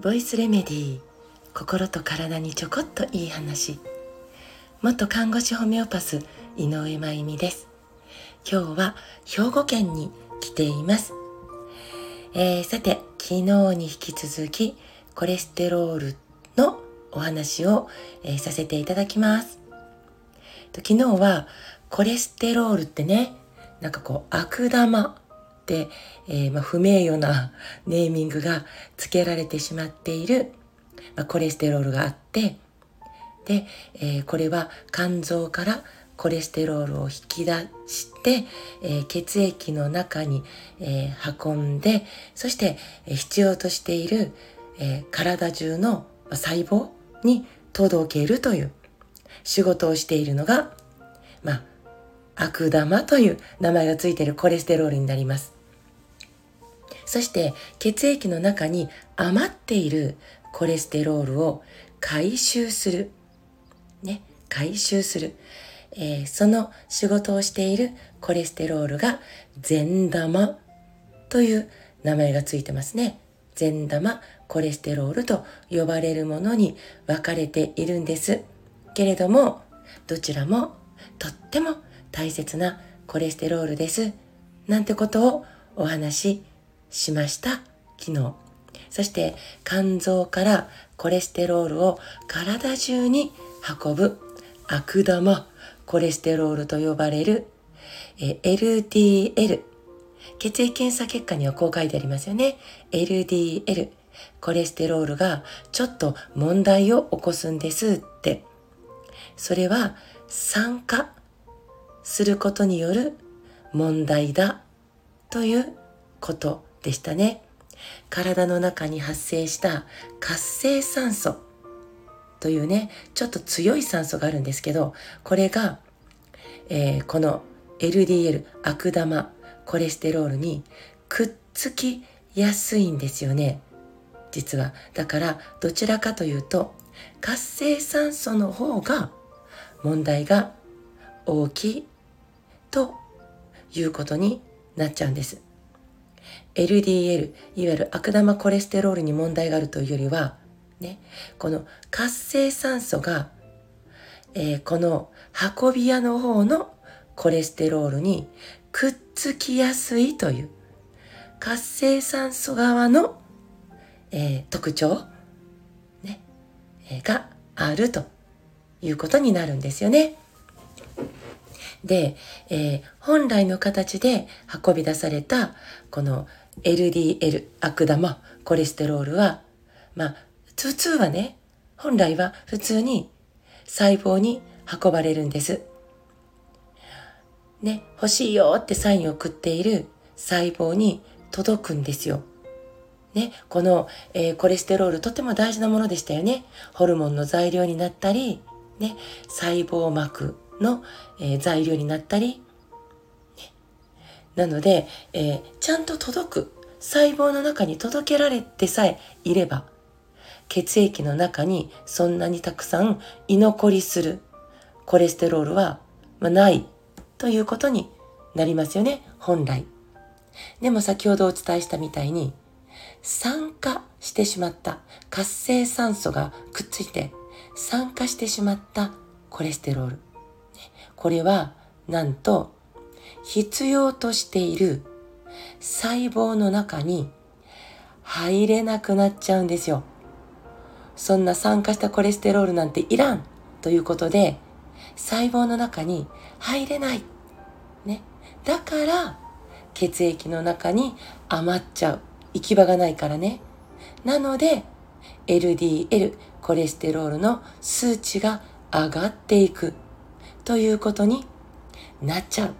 ボイスレメディー心と体にちょこっといい話。元看護師ホメオパス井上真由美です。今日は兵庫県に来ています、えー、さて昨日に引き続きコレステロールのお話を、えー、させていただきます。昨日はコレステロールってねなんかこう悪玉、えー、まあ、不名誉なネーミングが付けられてしまっている、まあ、コレステロールがあって、で、えー、これは肝臓からコレステロールを引き出して、えー、血液の中に、え運んで、そして、え必要としている、え体中の細胞に届けるという仕事をしているのが、まあ、悪玉という名前がついているコレステロールになります。そして血液の中に余っているコレステロールを回収する。ね、回収する。えー、その仕事をしているコレステロールが善玉という名前がついてますね。善玉コレステロールと呼ばれるものに分かれているんです。けれども、どちらもとっても大切なコレステロールです。なんてことをお話ししました？昨日。そして肝臓からコレステロールを体中に運ぶ悪玉コレステロールと呼ばれる LDL 血液検査結果にはこう書いてありますよね。LDL コレステロールがちょっと問題を起こすんですって。それは酸化することによる問題だということでしたね。体の中に発生した活性酸素というね、ちょっと強い酸素があるんですけど、これが、えー、この LDL 悪玉コレステロールにくっつきやすいんですよね。実は。だからどちらかというと活性酸素の方が問題が大きいということになっちゃうんです。LDL、いわゆる悪玉コレステロールに問題があるというよりは、ね、この活性酸素が、えー、この運び屋の方のコレステロールにくっつきやすいという活性酸素側の、えー、特徴、ねえ、があるということになるんですよね。で、えー、本来の形で運び出されたこの LDL 悪玉コレステロールは、まあ、普通はね、本来は普通に細胞に運ばれるんです。ね、欲しいよってサインを送っている細胞に届くんですよ。ね、この、えー、コレステロールとても大事なものでしたよね。ホルモンの材料になったり、ね、細胞膜の、えー、材料になったり、ね。なので、えー、ちゃんと届く。細胞の中に届けられてさえいれば血液の中にそんなにたくさん居残りする。コレステロールは、まあ、ないということになりますよね。本来。でも先ほどお伝えしたみたいに酸化してしまった。活性酸素がくっついて酸化してしまったコレステロール。これはなんと必要としている細胞の中に入れなくなっちゃうんですよ。そんな酸化したコレステロールなんていらんということで細胞の中に入れない。ね。だから血液の中に余っちゃう。行き場がないからね。なので LDL コレステロールの数値が上がっていくということになっちゃう。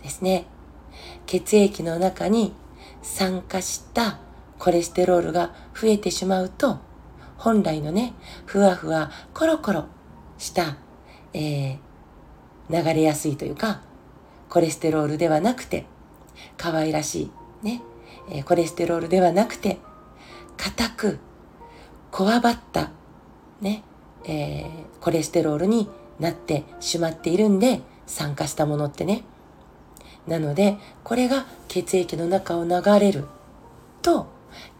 ですね。血液の中に酸化したコレステロールが増えてしまうと、本来のね、ふわふわコロコロした、えー、流れやすいというか、コレステロールではなくて、可愛らしいね、えー、コレステロールではなくて、硬く、こわばった、ね、えー、コレステロールになってしまっているんで、酸化したものってね、なのでこれが血液の中を流れると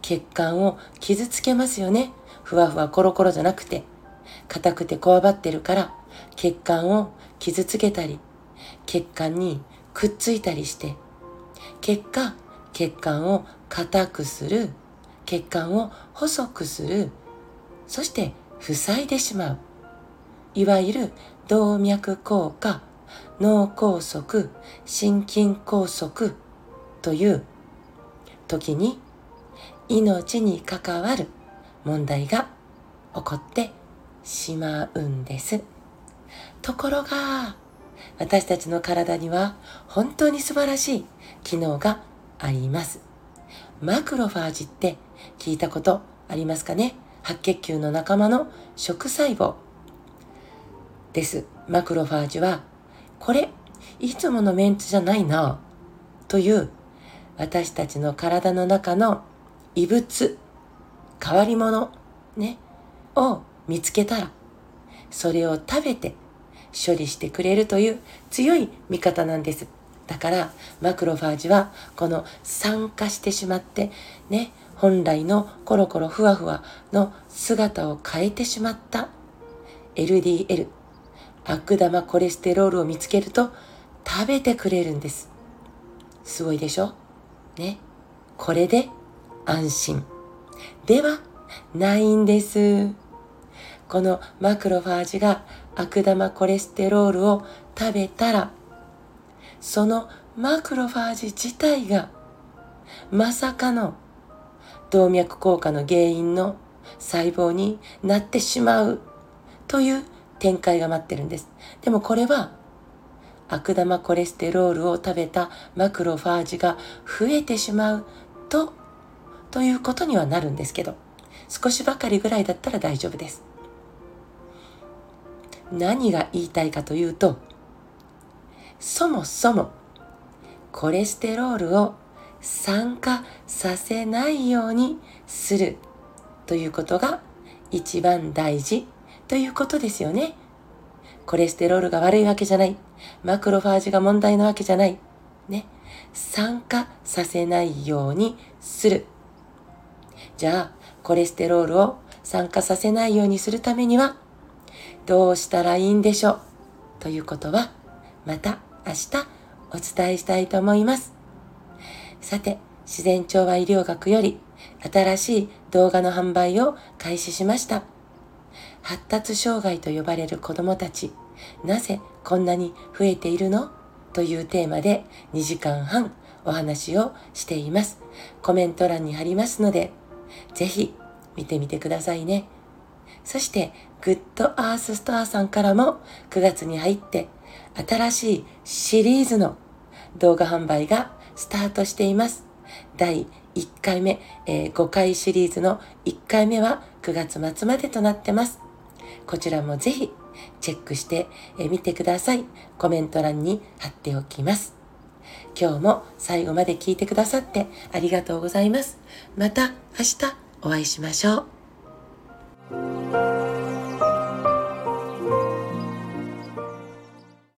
血管を傷つけますよね。ふわふわコロコロじゃなくて硬くてこわばってるから血管を傷つけたり血管にくっついたりして結果血管を硬くする血管を細くするそして塞いでしまう。いわゆる動脈硬化脳梗塞心筋梗塞という時に命に関わる問題が起こってしまうんです。ところが、私たちの体には本当に素晴らしい機能があります。マクロファージって聞いたことありますかね？白血球の仲間の食細胞です。マクロファージは、これ、いつものメンツじゃないな、という私たちの体の中の異物、変わり者、ね、を見つけたら、それを食べて処理してくれるという強い味方なんです。だから、マクロファージは、この酸化してしまって、ね、本来のコロコロふわふわの姿を変えてしまった LDL、悪玉コレステロールを見つけると食べてくれるんです。すごいでしょ？ね？これで安心。ではないんです。このマクロファージが悪玉コレステロールを食べたら、そのマクロファージ自体がまさかの動脈硬化の原因の細胞になってしまうという展開が待ってるんです。でもこれは悪玉コレステロールを食べたマクロファージが増えてしまうとということにはなるんですけど、少しばかりぐらいだったら大丈夫です。何が言いたいかというと、そもそもコレステロールを酸化させないようにするということが一番大事ということですよね。コレステロールが悪いわけじゃない。マクロファージが問題なわけじゃない。ね。酸化させないようにする。じゃあ、コレステロールを酸化させないようにするためには、どうしたらいいんでしょう？ということは、また明日お伝えしたいと思います。さて、自然調和医療学より新しい動画の販売を開始しました。発達障害と呼ばれる子供たち、なぜこんなに増えているの？というテーマで2時間半お話をしています。コメント欄に貼りますので、ぜひ見てみてくださいね。そして、グッドアースストアさんからも9月に入って新しいシリーズの動画販売がスタートしています。第1回目、えー、5回シリーズの1回目は9月末までとなってます。こちらもぜひチェックしてみてください。コメント欄に貼っておきます。今日も最後まで聞いてくださってありがとうございます。また明日お会いしましょう。